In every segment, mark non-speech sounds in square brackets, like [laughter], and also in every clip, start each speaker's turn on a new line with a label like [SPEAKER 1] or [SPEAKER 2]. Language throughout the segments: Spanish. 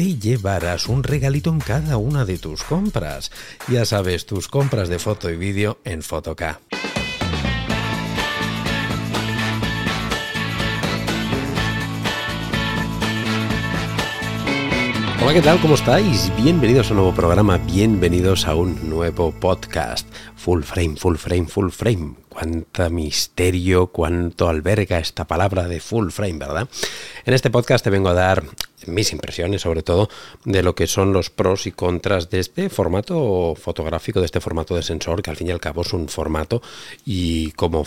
[SPEAKER 1] te llevarás un regalito en cada una de tus compras. Ya sabes, tus compras de foto y vídeo en Fotoca. Hola, ¿qué tal? ¿Cómo estáis? Bienvenidos a un nuevo programa, bienvenidos a un nuevo podcast. Full frame, full frame, full frame. Cuánta misterio, cuánto alberga esta palabra de full frame, ¿verdad? En este podcast te vengo a dar mis impresiones, sobre todo, de lo que son los pros y contras de este formato fotográfico, de este formato de sensor, que al fin y al cabo es un formato y como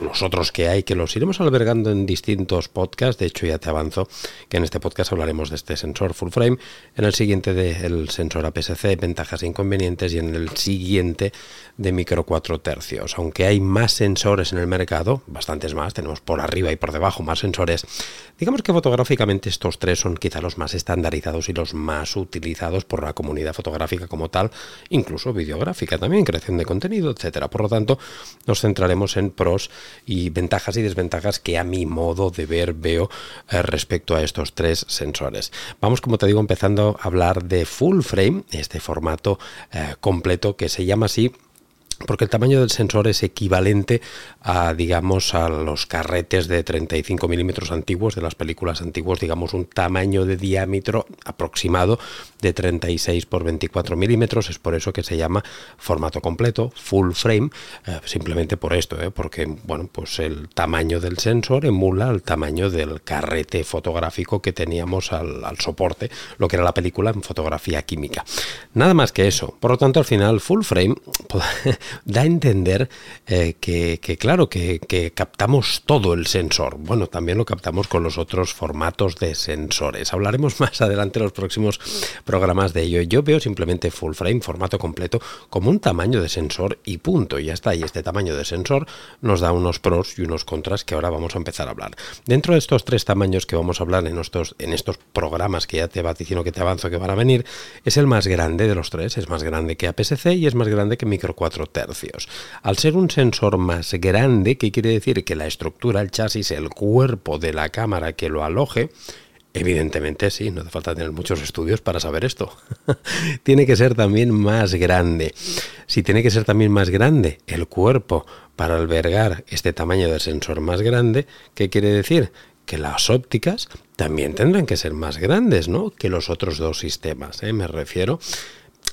[SPEAKER 1] los otros que hay, que los iremos albergando en distintos podcasts. De hecho, ya te avanzo que en este podcast hablaremos de este sensor full frame, en el siguiente del sensor APS-C, ventajas e inconvenientes, y en el siguiente de micro 4 tercios. Aunque hay más sensores en el mercado, bastantes más, tenemos por arriba y por debajo más sensores, digamos que fotográficamente estos tres son quizá los más estandarizados y los más utilizados por la comunidad fotográfica como tal, incluso videográfica también, creación de contenido, etcétera. Por lo tanto, nos centraremos en pros y ventajas y desventajas que a mi modo de ver veo eh, respecto a estos tres sensores. Vamos, como te digo, empezando a hablar de full frame, este formato eh, completo que se llama así porque el tamaño del sensor es equivalente digamos, a los carretes de 35 milímetros antiguos de las películas antiguas, digamos, un tamaño de diámetro aproximado de 36 por 24 milímetros, es por eso que se llama formato completo, full frame, eh, simplemente por esto, eh, porque, bueno, pues el tamaño del sensor emula el tamaño del carrete fotográfico que teníamos al, al soporte, lo que era la película en fotografía química. Nada más que eso, por lo tanto, al final, full frame [laughs] da a entender eh, que, claro, que, captamos todo el sensor. Bueno, también lo captamos con los otros formatos de sensores. Hablaremos [laughs] más adelante en los próximos programas de ello. Yo veo simplemente full frame, formato completo, como un tamaño de sensor y punto. Y ya está. Y este tamaño de sensor nos da unos pros y unos contras que ahora vamos a empezar a hablar. Dentro de estos tres tamaños que vamos a hablar en estos, en estos programas que ya te va diciendo que te avanzo que van a venir, es el más grande de los tres. Es más grande que APS-C y es más grande que Micro 4 tercios. Al ser un sensor más grande, ¿qué quiere decir? Que la estructura, el chasis, el cuerpo de la cámara que lo aloje, Evidentemente sí, no hace falta tener muchos estudios para saber esto. [laughs] tiene que ser también más grande. Si tiene que ser también más grande el cuerpo para albergar este tamaño del sensor más grande, ¿qué quiere decir? Que las ópticas también tendrán que ser más grandes, ¿no? Que los otros dos sistemas, ¿eh? Me refiero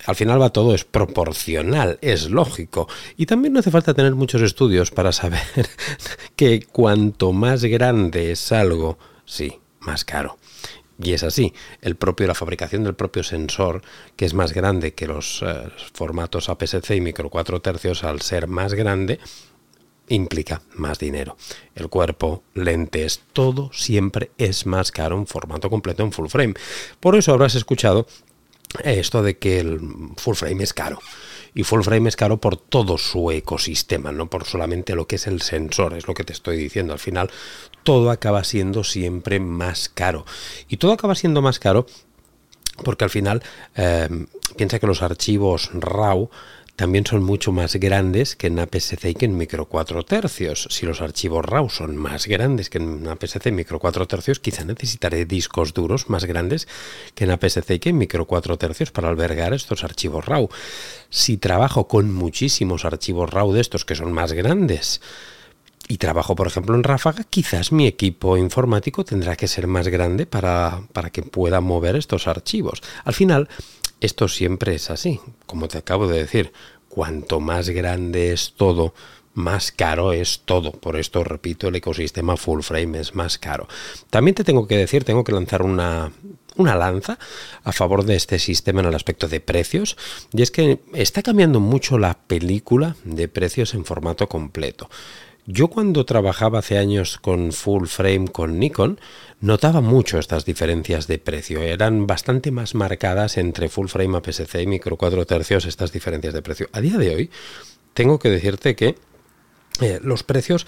[SPEAKER 1] al final va todo, es proporcional, es lógico. Y también no hace falta tener muchos estudios para saber [laughs] que cuanto más grande es algo, sí, más caro. Y es así, el propio, la fabricación del propio sensor, que es más grande que los eh, formatos APS-C y micro 4 tercios, al ser más grande, implica más dinero. El cuerpo, lentes, todo siempre es más caro en formato completo en full frame. Por eso habrás escuchado esto de que el full frame es caro. Y full frame es caro por todo su ecosistema, no por solamente lo que es el sensor, es lo que te estoy diciendo. Al final, todo acaba siendo siempre más caro. Y todo acaba siendo más caro porque al final eh, piensa que los archivos RAW también son mucho más grandes que en APS-C y que en micro 4 tercios. Si los archivos RAW son más grandes que en APS-C micro 4 tercios, quizá necesitaré discos duros más grandes que en APS-C y que en micro 4 tercios para albergar estos archivos RAW. Si trabajo con muchísimos archivos RAW de estos que son más grandes, y trabajo, por ejemplo, en Ráfaga, quizás mi equipo informático tendrá que ser más grande para, para que pueda mover estos archivos. Al final, esto siempre es así, como te acabo de decir, cuanto más grande es todo, más caro es todo. Por esto, repito, el ecosistema full frame es más caro. También te tengo que decir, tengo que lanzar una, una lanza a favor de este sistema en el aspecto de precios. Y es que está cambiando mucho la película de precios en formato completo. Yo cuando trabajaba hace años con full frame con Nikon, notaba mucho estas diferencias de precio. Eran bastante más marcadas entre full frame APS-C y micro 4 tercios estas diferencias de precio. A día de hoy, tengo que decirte que eh, los precios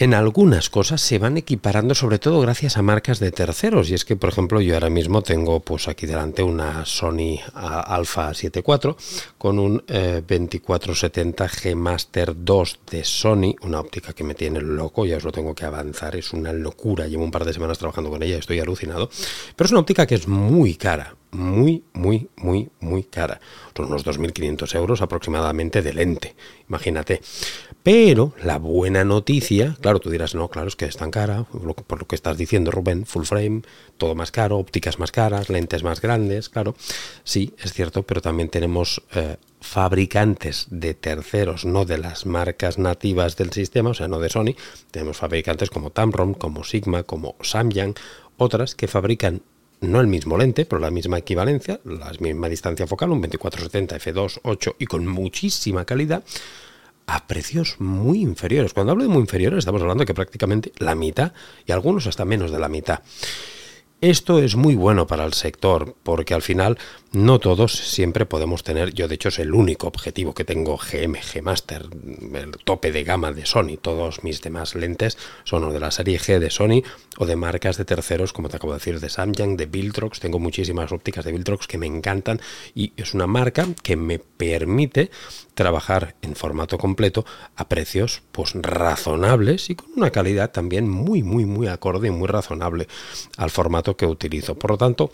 [SPEAKER 1] en algunas cosas se van equiparando, sobre todo gracias a marcas de terceros. Y es que, por ejemplo, yo ahora mismo tengo pues aquí delante una Sony Alpha 74 con un 2470 eh, G Master 2 de Sony, una óptica que me tiene loco, ya os lo tengo que avanzar, es una locura. Llevo un par de semanas trabajando con ella, estoy alucinado. Pero es una óptica que es muy cara, muy, muy, muy, muy cara. Son unos 2.500 euros aproximadamente de lente, imagínate. Pero la buena noticia, claro, tú dirás, no, claro, es que es tan cara, por lo que estás diciendo, Rubén, full frame, todo más caro, ópticas más caras, lentes más grandes, claro. Sí, es cierto, pero también tenemos eh, fabricantes de terceros, no de las marcas nativas del sistema, o sea, no de Sony, tenemos fabricantes como Tamron, como Sigma, como Samyang, otras que fabrican no el mismo lente, pero la misma equivalencia, la misma distancia focal, un 2470 f2, 8 y con muchísima calidad, a precios muy inferiores. Cuando hablo de muy inferiores, estamos hablando de que prácticamente la mitad y algunos hasta menos de la mitad. Esto es muy bueno para el sector porque al final no todos siempre podemos tener, yo de hecho es el único objetivo que tengo GM, G Master, el tope de gama de Sony, todos mis demás lentes son de la serie G de Sony o de marcas de terceros, como te acabo de decir, de Samyang, de Viltrox, tengo muchísimas ópticas de Viltrox que me encantan y es una marca que me permite trabajar en formato completo a precios pues razonables y con una calidad también muy muy muy acorde y muy razonable al formato que utilizo. Por lo tanto,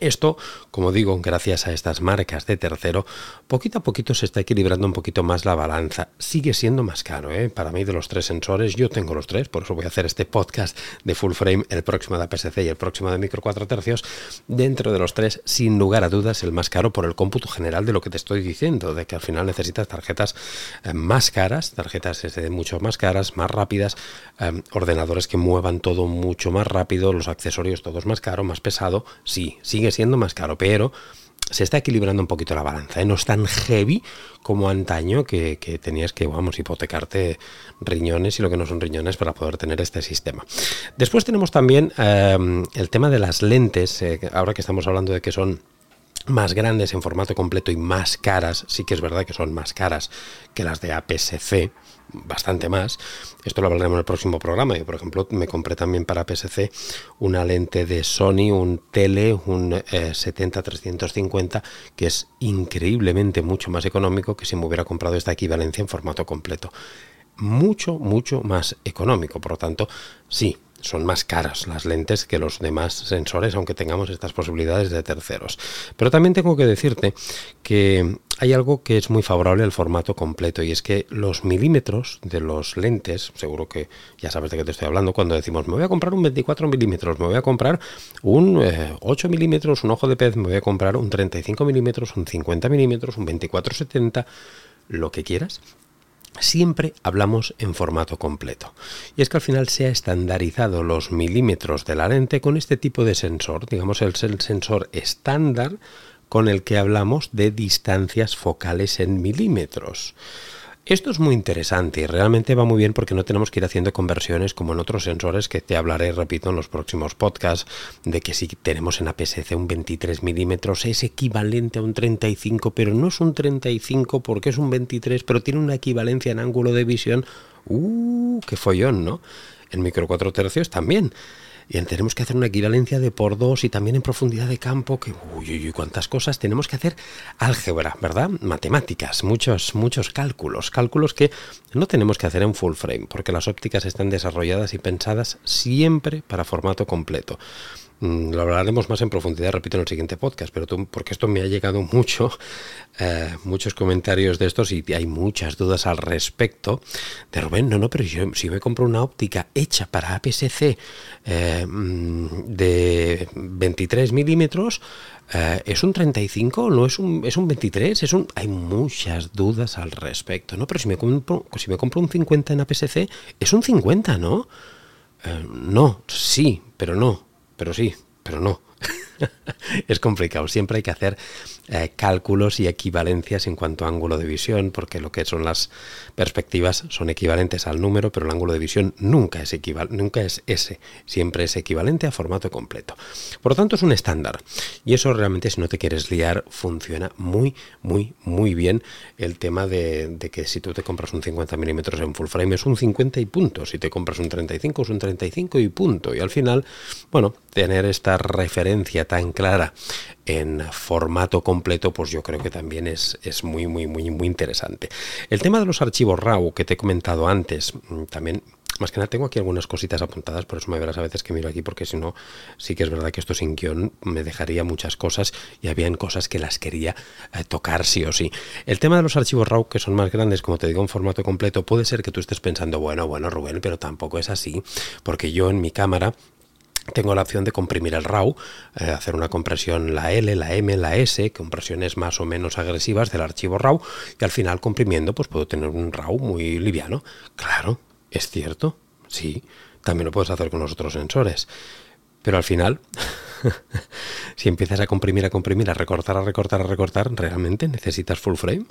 [SPEAKER 1] esto, como digo, gracias a estas marcas de tercero, poquito a poquito se está equilibrando un poquito más la balanza. Sigue siendo más caro, ¿eh? Para mí de los tres sensores, yo tengo los tres, por eso voy a hacer este podcast de full frame, el próximo de APS-C y el próximo de micro 4 tercios. Dentro de los tres, sin lugar a dudas, el más caro por el cómputo general de lo que te estoy diciendo, de que al final necesitas tarjetas eh, más caras, tarjetas mucho más caras, más rápidas, eh, ordenadores que muevan todo mucho más rápido, los accesorios todos más caros, más pesado. Sí, sí sigue siendo más caro, pero se está equilibrando un poquito la balanza. ¿eh? No es tan heavy como antaño que, tenías que, vamos, hipotecarte riñones y lo que no son riñones para poder tener este sistema. Después tenemos también em, el tema de las lentes, eh, ahora que estamos hablando de que son más grandes en formato completo y más caras, sí que es verdad que son más caras que las de APS-C, bastante más. Esto lo hablaremos en el próximo programa. Yo, por ejemplo, me compré también para PSC una lente de Sony, un tele, un 70-350, eh, que es increíblemente mucho más económico que si me hubiera comprado esta equivalencia en formato completo. Mucho, mucho más económico. Por lo tanto, sí, son más caras las lentes que los demás sensores, aunque tengamos estas posibilidades de terceros. Pero también tengo que decirte que hay algo que es muy favorable al formato completo y es que los milímetros de los lentes, seguro que ya sabes de qué te estoy hablando, cuando decimos me voy a comprar un 24 milímetros, me voy a comprar un 8 eh, milímetros, un ojo de pez, me voy a comprar un 35 milímetros, un 50 milímetros, un 24-70, lo que quieras, siempre hablamos en formato completo. Y es que al final se ha estandarizado los milímetros de la lente con este tipo de sensor, digamos el, sensor estándar con el que hablamos de distancias focales en milímetros. Esto es muy interesante y realmente va muy bien porque no tenemos que ir haciendo conversiones como en otros sensores que te hablaré, repito, en los próximos podcasts, de que si tenemos en APS-C un 23 milímetros es equivalente a un 35, pero no es un 35 porque es un 23, pero tiene una equivalencia en ángulo de visión. ¡Uh! ¡Qué follón, ¿no? En micro 4 tercios también y tenemos que hacer una equivalencia de por dos y también en profundidad de campo, que uy, uy, uy, cuántas cosas tenemos que hacer álgebra, ¿verdad? Matemáticas, muchos, muchos cálculos, cálculos que no tenemos que hacer en full frame, porque las ópticas están desarrolladas y pensadas siempre para formato completo. Mm, lo hablaremos más en profundidad, repito, en el siguiente podcast, pero tú, porque esto me ha llegado mucho, eh, muchos comentarios de estos y hay muchas dudas al respecto. De Rubén, no, no, pero yo, si me compro una óptica hecha para APS-C eh, mm, de 23 milímetros, eh, ¿Es un 35? ¿No es un, es un 23? Es un, hay muchas dudas al respecto, ¿no? Pero si me compro, si me compro un 50 en APS-C, es un 50, ¿no? no, sí, pero no pero sí, pero no. [laughs] es complicado. Siempre hay que hacer eh, cálculos y equivalencias en cuanto a ángulo de visión, porque lo que son las perspectivas son equivalentes al número, pero el ángulo de visión nunca es, equival nunca es ese, siempre es equivalente a formato completo. Por lo tanto, es un estándar. Y eso realmente, si no te quieres liar, funciona muy, muy, muy bien el tema de, de que si tú te compras un 50 milímetros en full frame es un 50 y punto. Si te compras un 35 es un 35 y punto. Y al final, bueno, tener esta referencia tan clara en formato completo, pues yo creo que también es, es, muy, muy, muy, muy interesante. El tema de los archivos RAW que te he comentado antes, mm, también más que nada tengo aquí algunas cositas apuntadas, por eso me verás a veces que miro aquí, porque si no, sí que es verdad que esto sin guion me dejaría muchas cosas y habían cosas que las quería eh, tocar sí o sí. El tema de los archivos RAW, que son más grandes, como te digo, en formato completo, puede ser que tú estés pensando, bueno, bueno, Rubén, pero tampoco es así, porque yo en mi cámara tengo la opción de comprimir el RAW, eh, hacer una compresión la L, la M, la S, compresiones más o menos agresivas del archivo RAW y al final comprimiendo pues puedo tener un RAW muy liviano. Claro, es cierto, sí, también lo puedes hacer con los otros sensores. Pero al final [laughs] [laughs] si empiezas a comprimir, a comprimir, a recortar, a recortar, a recortar, ¿realmente necesitas full frame?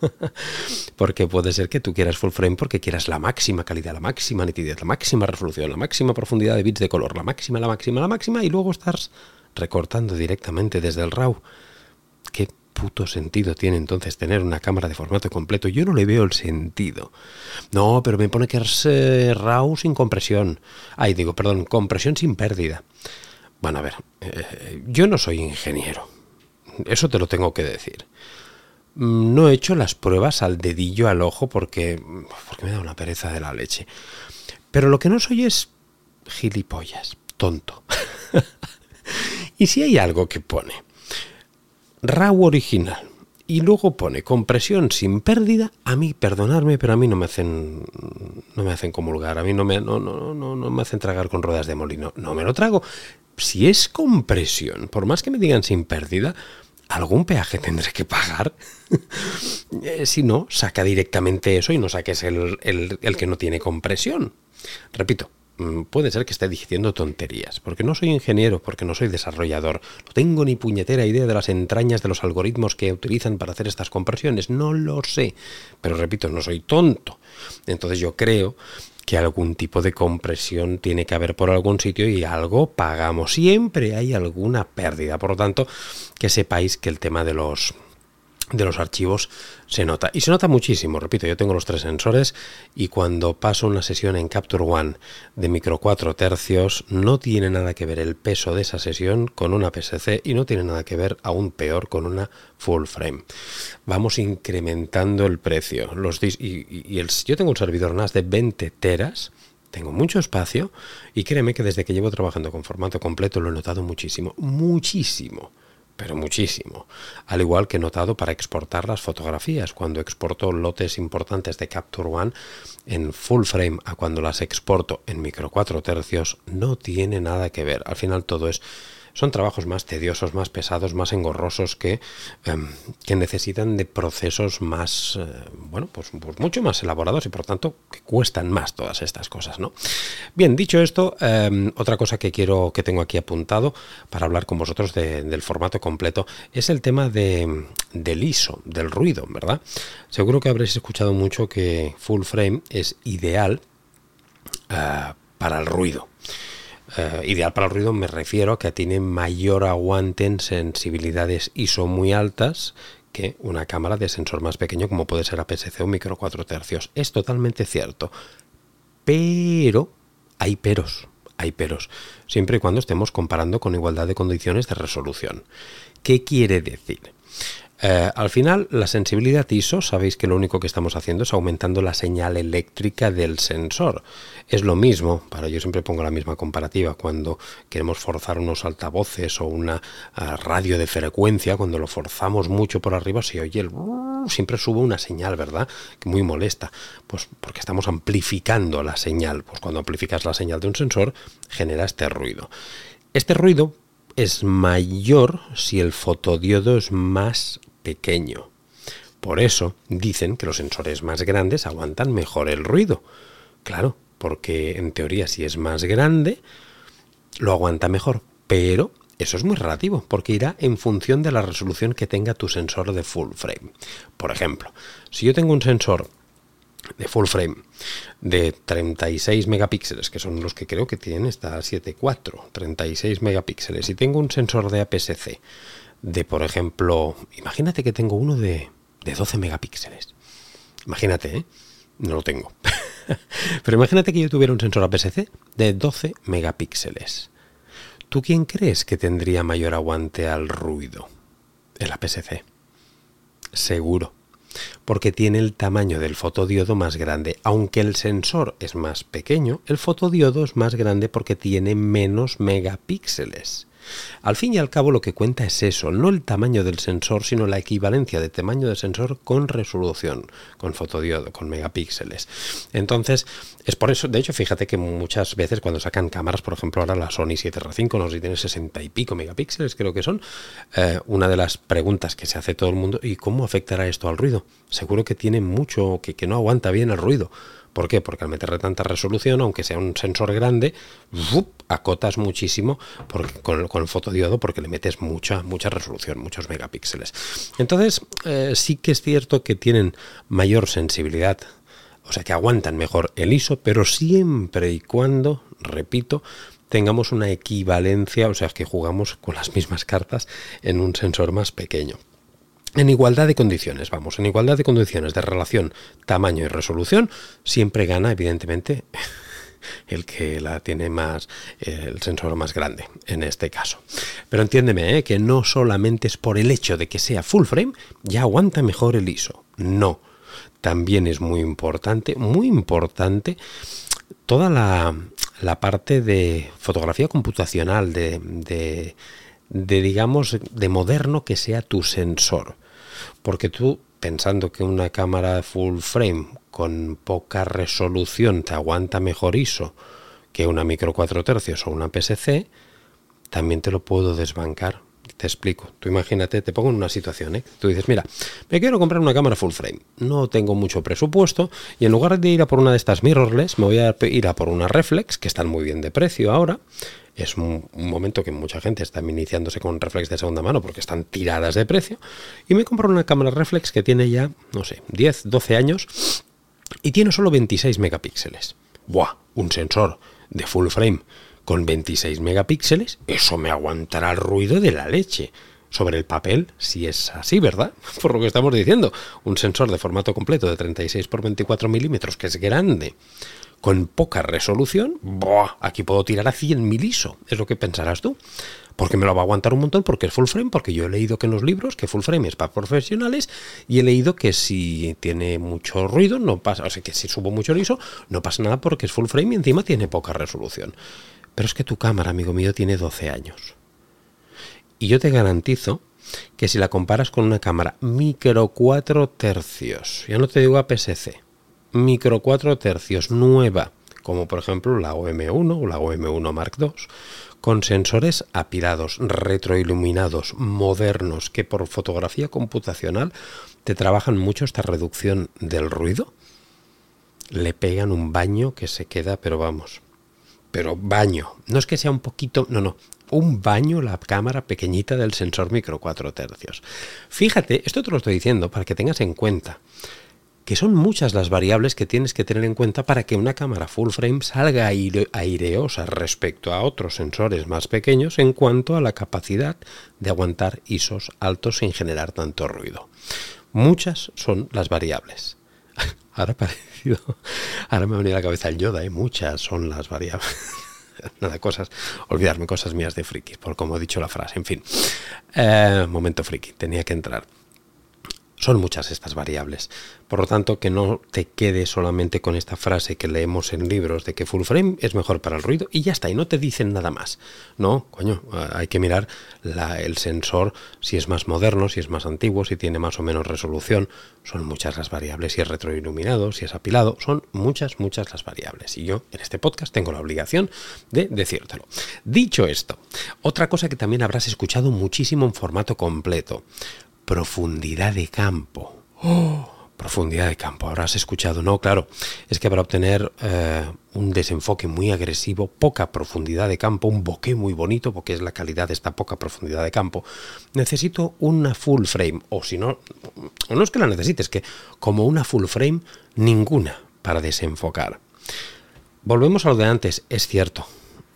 [SPEAKER 1] [laughs] porque puede ser que tú quieras full frame porque quieras la máxima calidad, la máxima nitidez, la máxima resolución, la máxima profundidad de bits de color, la máxima, la máxima, la máxima, y luego estás recortando directamente desde el RAW. ¿Qué puto sentido tiene entonces tener una cámara de formato completo? Yo no le veo el sentido. No, pero me pone que es eh, RAW sin compresión. Ay, digo, perdón, compresión sin pérdida. Bueno, a ver, eh, yo no soy ingeniero, eso te lo tengo que decir. Mm, no he hecho las pruebas al dedillo al ojo porque, porque me da una pereza de la leche. Pero lo que no soy es gilipollas, tonto. [laughs] y si hay algo que pone RAW original y luego pone compresión sin pérdida, a mí, perdonadme, pero a mí no me hacen no me hacen comulgar, a mí no me, no, no, no, no me hacen tragar con ruedas de molino. No me lo trago si es compresión, por más que me digan sin pérdida, algún peaje tendré que pagar. [laughs] Eh, si no, saca directamente eso y no saques el, el, que no tiene compresión. Repito, mm, puede ser que esté diciendo tonterías, porque no soy ingeniero, porque no soy desarrollador, no tengo ni puñetera idea de las entrañas de los algoritmos que utilizan para hacer estas compresiones, no lo sé, pero repito, no soy tonto. Entonces yo creo que algún tipo de compresión tiene que haber por algún sitio y algo pagamos. Siempre hay alguna pérdida. Por lo tanto, que sepáis que el tema de los de los archivos se nota. Y se nota muchísimo, repito, yo tengo los tres sensores y cuando paso una sesión en Capture One de micro 4 tercios, no tiene nada que ver el peso de esa sesión con una PSC y no tiene nada que ver aún peor con una full frame. Vamos incrementando el precio. Los y, el, yo tengo un servidor NAS de 20 teras. Tengo mucho espacio y créeme que desde que llevo trabajando con formato completo lo he notado muchísimo, muchísimo pero muchísimo. Al igual que he notado para exportar las fotografías, cuando exporto lotes importantes de Capture One en full frame a cuando las exporto en micro 4 tercios, no tiene nada que ver. Al final todo es son trabajos más tediosos, más pesados, más engorrosos que, em, que necesitan de procesos más, eh, bueno, pues, pues, mucho más elaborados y por tanto que cuestan más todas estas cosas, ¿no? Bien, dicho esto, em, otra cosa que quiero, que tengo aquí apuntado para hablar con vosotros del formato completo es el tema de, del ISO, del ruido, ¿verdad? Seguro que habréis escuchado mucho que full frame es ideal eh, para el ruido. Eh, ideal para el ruido me refiero a que tiene mayor aguante en sensibilidades ISO muy altas que una cámara de sensor más pequeño como puede ser APS-C o micro 4 tercios. Es totalmente cierto. Pero hay peros, hay peros, siempre y cuando estemos comparando con igualdad de condiciones de resolución. ¿Qué quiere decir? Eh, al final, la sensibilidad ISO, sabéis que lo único que estamos haciendo es aumentando la señal eléctrica del sensor. Es lo mismo, para yo siempre pongo la misma comparativa, cuando queremos forzar unos altavoces o una eh, radio de frecuencia, cuando lo forzamos mucho por arriba, se oye el... siempre sube una señal, ¿verdad? Muy molesta. Pues porque estamos amplificando la señal. Pues cuando amplificas la señal de un sensor, genera este ruido. Este ruido es mayor si el fotodiodo es más pequeño. Por eso dicen que los sensores más grandes aguantan mejor el ruido. Claro, porque en teoría si es más grande, lo aguanta mejor. Pero eso es muy relativo, porque irá en función de la resolución que tenga tu sensor de full frame. Por ejemplo, si yo tengo un sensor de full frame de 36 megapíxeles, que son los que creo que tienen esta 7.4, 36 megapíxeles, y tengo un sensor de APS-C de, por ejemplo, imagínate que tengo uno de, de 12 megapíxeles. Imagínate, ¿eh? No lo tengo. [laughs] Pero imagínate que yo tuviera un sensor APS-C de 12 megapíxeles. ¿Tú quién crees que tendría mayor aguante al ruido? El APS-C. Seguro porque tiene el tamaño del fotodiodo más grande. Aunque el sensor es más pequeño, el fotodiodo es más grande porque tiene menos megapíxeles. Al fin y al cabo lo que cuenta es eso, no el tamaño del sensor, sino la equivalencia de tamaño del sensor con resolución, con fotodiodo, con megapíxeles. Entonces, es por eso, de hecho, fíjate que muchas veces cuando sacan cámaras, por ejemplo, ahora la Sony 7R5, no sé si tiene 60 y pico megapíxeles, creo que son, eh, una de las preguntas que se hace todo el mundo, ¿y cómo afectará esto al ruido? Seguro que tiene mucho, que, que no aguanta bien el ruido. ¿Por qué? Porque al meterle tanta resolución, aunque sea un sensor grande, acotas muchísimo con, el fotodiodo porque le metes mucha, mucha resolución, muchos megapíxeles. Entonces, eh, sí que es cierto que tienen mayor sensibilidad, o sea que aguantan mejor el ISO, pero siempre y cuando, repito, tengamos una equivalencia, o sea que jugamos con las mismas cartas en un sensor más pequeño en igualdad de condiciones, vamos, en igualdad de condiciones de relación, tamaño y resolución, siempre gana, evidentemente, [laughs] el que la tiene más, el sensor más grande, en este caso. Pero entiéndeme, ¿eh? que no solamente es por el hecho de que sea full frame, ya aguanta mejor el ISO. No. También es muy importante, muy importante, toda la, la parte de fotografía computacional, de, de de digamos de moderno que sea tu sensor porque tú pensando que una cámara full frame con poca resolución te aguanta mejor ISO que una micro 4 tercios o una PSC también te lo puedo desbancar te explico. Tú imagínate, te pongo en una situación, ¿eh? Tú dices, mira, me quiero comprar una cámara full frame. No tengo mucho presupuesto y en lugar de ir a por una de estas mirrorless, me voy a ir a por una reflex, que están muy bien de precio ahora es un, momento que mucha gente está iniciándose con reflex de segunda mano porque están tiradas de precio. Y me compro una cámara reflex que tiene ya, no sé, 10, 12 años y tiene solo 26 megapíxeles. ¡Buah! Un sensor de full frame con 26 megapíxeles, eso me aguantará el ruido de la leche. Sobre el papel, si es así, ¿verdad? [laughs] Por lo que estamos diciendo, un sensor de formato completo de 36 x 24 milímetros, que es grande, con poca resolución, aquí puedo tirar a 100.000 ISO, es lo que pensarás tú. Porque me lo va a aguantar un montón, porque es full frame, porque yo he leído que en los libros que full frame es para profesionales y he leído que si tiene mucho ruido, no pasa, o sea, que si subo mucho el ISO, no pasa nada porque es full frame y encima tiene poca resolución. Pero es que tu cámara, amigo mío, tiene 12 años. Y yo te garantizo que si la comparas con una cámara micro 4 tercios, ya no te digo APS-C, micro 4 tercios nueva, como por ejemplo la OM1 o la OM1 Mark II, con sensores apilados, retroiluminados, modernos, que por fotografía computacional te trabajan mucho esta reducción del ruido, le pegan un baño que se queda, pero vamos, pero baño, no es que sea un poquito, no, no, un baño la cámara pequeñita del sensor micro 4 tercios. Fíjate, esto te lo estoy diciendo para que tengas en cuenta que son muchas las variables que tienes que tener en cuenta para que una cámara full frame salga aireosa respecto a otros sensores más pequeños en cuanto a la capacidad de aguantar ISOs altos sin generar tanto ruido. Muchas son las variables. [laughs] Ahora parecido, ahora me ha venido la cabeza el Yoda, ¿eh? muchas son las variables. [laughs] Nada, cosas, olvidarme cosas mías de friki, por como he dicho la frase, en fin. Eh, momento friki, tenía que entrar. Son muchas estas variables. Por lo tanto, que no te quede solamente con esta frase que leemos en libros de que full frame es mejor para el ruido y ya está, y no te dicen nada más. No, coño, hay que mirar el sensor si es más moderno, si es más antiguo, si tiene más o menos resolución. Son muchas las variables, si es retroiluminado, si es apilado, son muchas, muchas las variables. Y yo en este podcast tengo la obligación de decírtelo. Dicho esto, otra cosa que también habrás escuchado muchísimo en formato completo profundidad de campo. ¡Oh! Profundidad de campo. Habrás escuchado, no, claro, es que para obtener eh, un desenfoque muy agresivo, poca profundidad de campo, un bokeh muy bonito, porque es la calidad de esta poca profundidad de campo, necesito una full frame, o si no, no es que la necesites, que como una full frame, ninguna para desenfocar. Volvemos a lo de antes, es cierto,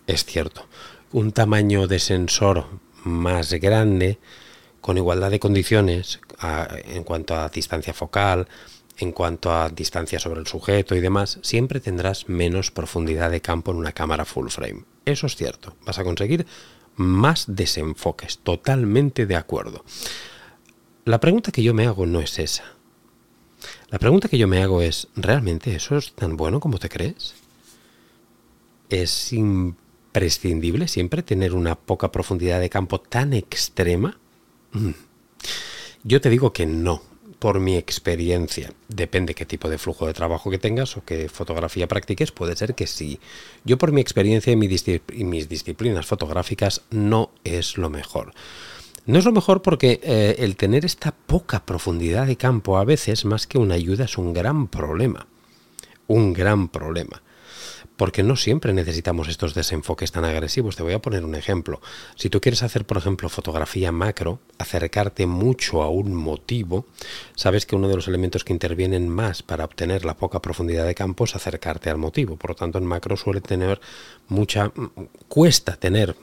[SPEAKER 1] es cierto. Un tamaño de sensor más grande con igualdad de condiciones en cuanto a distancia focal, en cuanto a distancia sobre el sujeto y demás, siempre tendrás menos profundidad de campo en una cámara full frame. Eso es cierto, vas a conseguir más desenfoques, totalmente de acuerdo. La pregunta que yo me hago no es esa. La pregunta que yo me hago es, ¿realmente eso es tan bueno como te crees? ¿Es imprescindible siempre tener una poca profundidad de campo tan extrema? Mm. Yo te digo que no, por mi experiencia. Depende qué tipo de flujo de trabajo que tengas o qué fotografía practiques, puede ser que sí. Yo por mi experiencia y, mis disciplinas fotográficas no es lo mejor. No es lo mejor porque eh, el tener esta poca profundidad de campo a veces más que una ayuda es un gran problema. Un gran problema porque no siempre necesitamos estos desenfoques tan agresivos. Te voy a poner un ejemplo. Si tú quieres hacer, por ejemplo, fotografía macro, acercarte mucho a un motivo, sabes que uno de los elementos que intervienen más para obtener la poca profundidad de campo es acercarte al motivo. Por lo tanto, en macro suele tener mucha... cuesta tener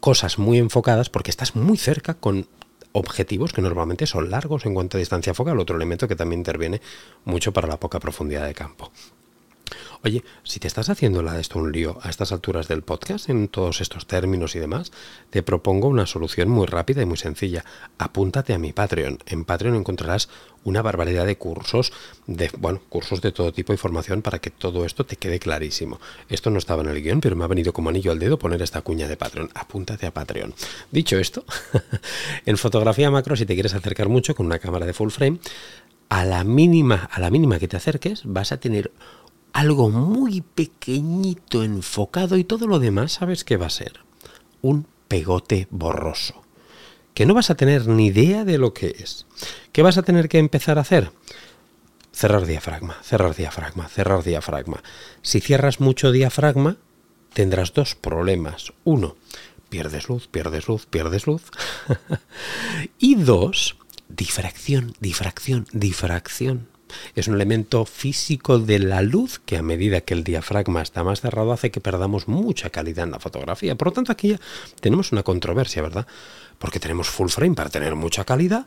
[SPEAKER 1] cosas muy enfocadas porque estás muy cerca con objetivos que normalmente son largos en cuanto a distancia focal, otro elemento que también interviene mucho para la poca profundidad de campo. Oye, si te estás haciendo la de esto un lío a estas alturas del podcast, en todos estos términos y demás, te propongo una solución muy rápida y muy sencilla. Apúntate a mi Patreon. En Patreon encontrarás una barbaridad de cursos, de, bueno, cursos de todo tipo de formación para que todo esto te quede clarísimo. Esto no estaba en el guion, pero me ha venido como anillo al dedo poner esta cuña de Patreon. Apúntate a Patreon. Dicho esto, [laughs] en fotografía macro, si te quieres acercar mucho con una cámara de full frame, a la mínima, a la mínima que te acerques, vas a tener algo muy pequeñito enfocado y todo lo demás, ¿sabes qué va a ser? Un pegote borroso. Que no vas a tener ni idea de lo que es. ¿Qué vas a tener que empezar a hacer? Cerrar diafragma, cerrar diafragma, cerrar diafragma. Si cierras mucho diafragma, tendrás dos problemas. Uno, pierdes luz, pierdes luz, pierdes luz. [laughs] y dos, difracción, difracción, difracción es un elemento físico de la luz que a medida que el diafragma está más cerrado hace que perdamos mucha calidad en la fotografía. Por lo tanto, aquí ya tenemos una controversia, ¿verdad? Porque tenemos full frame para tener mucha calidad,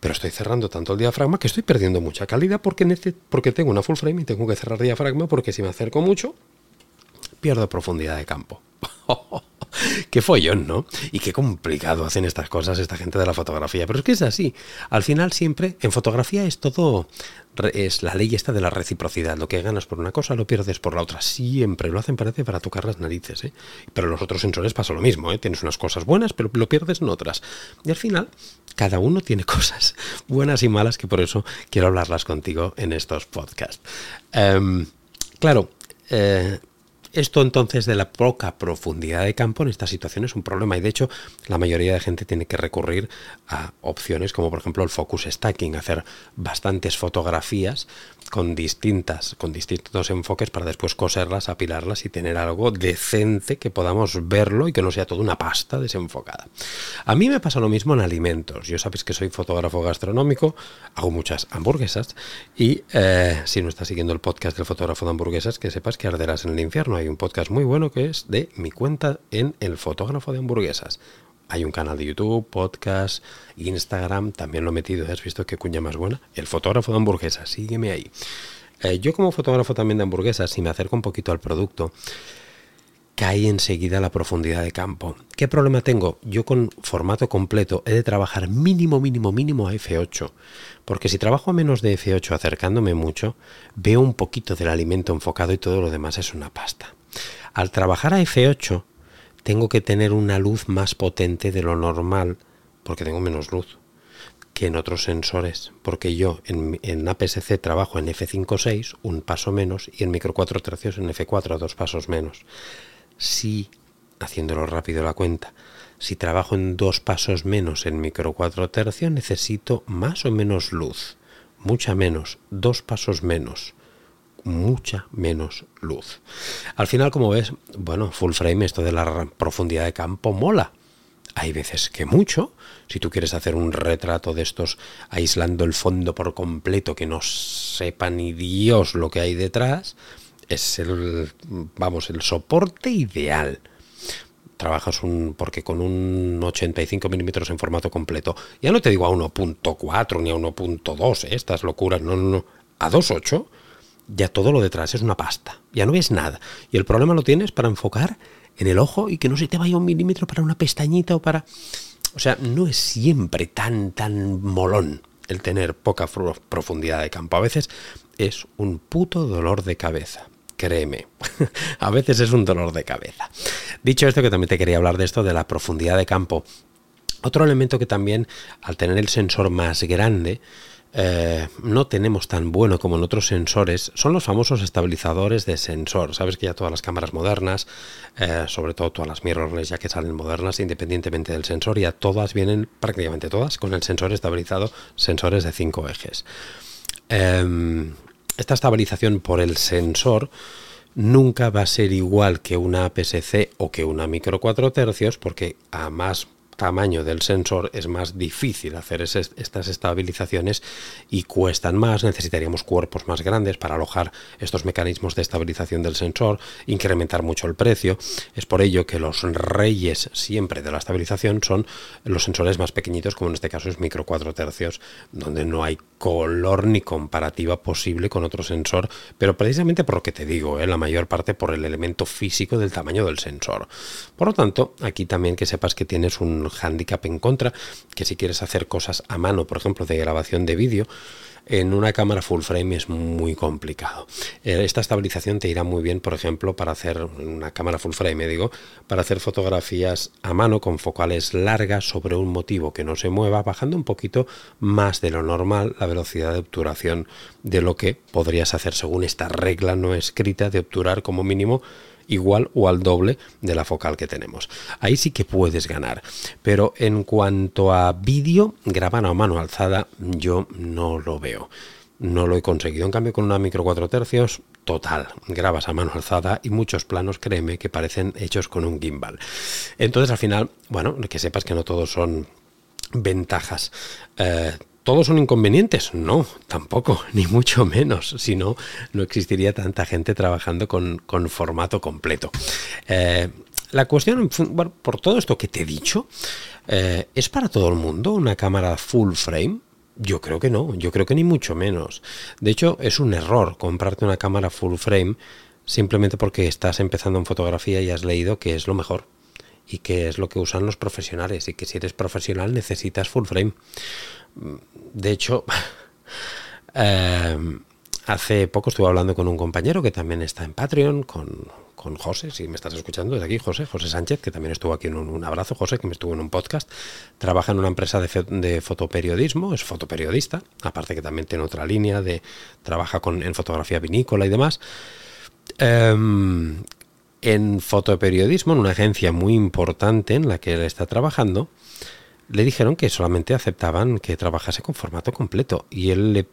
[SPEAKER 1] pero estoy cerrando tanto el diafragma que estoy perdiendo mucha calidad porque, porque tengo una full frame y tengo que cerrar diafragma porque si me acerco mucho, pierdo profundidad de campo. [laughs] [laughs] qué follón, ¿no? Y qué complicado hacen estas cosas esta gente de la fotografía. Pero es que es así. Al final siempre, en fotografía es todo, es la ley esta de la reciprocidad. Lo que ganas por una cosa lo pierdes por la otra. Siempre lo hacen, parece, para tocar las narices. ¿eh? Pero los otros sensores pasa lo mismo. ¿eh? Tienes unas cosas buenas, pero lo pierdes en otras. Y al final, cada uno tiene [laughs] cosas buenas y malas que por eso quiero hablarlas contigo en estos podcasts. Em, claro, eh, esto entonces de la poca profundidad de campo en esta situación es un problema y de hecho la mayoría de gente tiene que recurrir a opciones como por ejemplo el focus stacking, hacer bastantes fotografías con distintas, con distintos enfoques para después coserlas, apilarlas y tener algo decente que podamos verlo y que no sea toda una pasta desenfocada. A mí me pasa lo mismo en alimentos. Yo sabéis que soy fotógrafo gastronómico, hago muchas hamburguesas y eh, si no estás siguiendo el podcast del fotógrafo de hamburguesas, que sepas que arderás en el infierno. Hay un podcast muy bueno que es de mi cuenta en el fotógrafo de hamburguesas. Hay un canal de YouTube, podcast, Instagram, también lo he metido, ¿has visto qué cuña más buena? El fotógrafo de hamburguesas, sígueme ahí. Eh, yo como fotógrafo también de hamburguesas, si me acerco un poquito al producto, cae enseguida la profundidad de campo. ¿Qué problema tengo? Yo con formato completo he de trabajar mínimo, mínimo, mínimo a F8. Porque si trabajo a menos de F8 acercándome mucho, veo un poquito del alimento enfocado y todo lo demás es una pasta. Al trabajar a F8, tengo que tener una luz más potente de lo normal, porque tengo menos luz que en otros sensores, porque yo en, en APS-C trabajo en F5.6, un paso menos, y en micro 4 tercios en F4, dos pasos menos si, haciéndolo rápido la cuenta, si trabajo en dos pasos menos en micro 4 tercios, necesito más o menos luz. Mucha menos, dos pasos menos. Mucha menos luz. Al final, como ves, bueno, full frame, esto de la profundidad de campo mola. Hay veces que mucho. Si tú quieres hacer un retrato de estos aislando el fondo por completo, que no sepa ni Dios lo que hay detrás, es el, vamos, el soporte ideal. Trabajas un, porque con un 85 milímetros en formato completo, ya no te digo a 1.4 ni a 1.2, ¿eh? estas locuras, no, no, no, a 2.8, ya todo lo detrás es una pasta, ya no ves nada. Y el problema lo tienes para enfocar en el ojo y que no se te vaya un milímetro para una pestañita o para... O sea, no es siempre tan, tan molón el tener poca profundidad de campo. A veces es un puto dolor de cabeza créeme, [laughs] a veces es un dolor de cabeza. Dicho esto, que también te quería hablar de esto, de la profundidad de campo. Otro elemento que también, al tener el sensor más grande, eh, no tenemos tan bueno como en otros sensores son los famosos estabilizadores de sensor. Sabes que ya todas las cámaras modernas, eh, sobre todo todas las mirrorless ya que salen modernas, independientemente del sensor, ya todas vienen, prácticamente todas, con el sensor estabilizado, sensores de 5 ejes. Em, esta estabilización por el sensor nunca va a ser igual que una APS-C o que una micro 4 tercios porque a más tamaño del sensor es más difícil hacer estas estabilizaciones y cuestan más, necesitaríamos cuerpos más grandes para alojar estos mecanismos de estabilización del sensor, incrementar mucho el precio. Es por ello que los reyes siempre de la estabilización son los sensores más pequeñitos, como en este caso es micro 4 tercios, donde no hay color ni comparativa posible con otro sensor, pero precisamente por lo que te digo, ¿eh? la mayor parte por el elemento físico del tamaño del sensor. Por lo tanto, aquí también que sepas que tienes un handicap en contra, que si quieres hacer cosas a mano, por ejemplo, de grabación de vídeo, en una cámara full frame es muy complicado. Eh, esta estabilización te irá muy bien, por ejemplo, para hacer una cámara full frame, digo, para hacer fotografías a mano con focales largas sobre un motivo que no se mueva, bajando un poquito más de lo normal la velocidad de obturación de lo que podrías hacer según esta regla no escrita de obturar como mínimo igual o al doble de la focal que tenemos. Ahí sí que puedes ganar. Pero en cuanto a vídeo, grabar a mano alzada, yo no lo veo. No lo he conseguido. En cambio, con una micro 4 tercios, total. Grabas a mano alzada y muchos planos, créeme, que parecen hechos con un gimbal. Entonces, al final, bueno, que sepas que no todos son ventajas. Eh, ¿Todos son inconvenientes? No, tampoco, [laughs] ni mucho menos. Si no, no existiría tanta gente trabajando con, formato completo. Eh, la cuestión, por todo esto que te he dicho, eh, ¿es para todo el mundo una cámara full frame? Yo creo que no, yo creo que ni mucho menos. De hecho, es un error comprarte una cámara full frame simplemente porque estás empezando en fotografía y has leído que es lo mejor y que es lo que usan los profesionales y que si eres profesional necesitas full frame. De hecho, [laughs] em, hace poco estuve hablando con un compañero que también está en Patreon, con, con José, si me estás escuchando desde aquí, José, José Sánchez, que también estuvo aquí en un, abrazo, José, que me estuvo en un podcast, trabaja en una empresa de, de, fotoperiodismo, es fotoperiodista, aparte que también tiene otra línea de trabaja con, en fotografía vinícola y demás. Em, en fotoperiodismo, en una agencia muy importante en la que él está trabajando, le dijeron que solamente aceptaban que trabajase con formato completo. Y él le,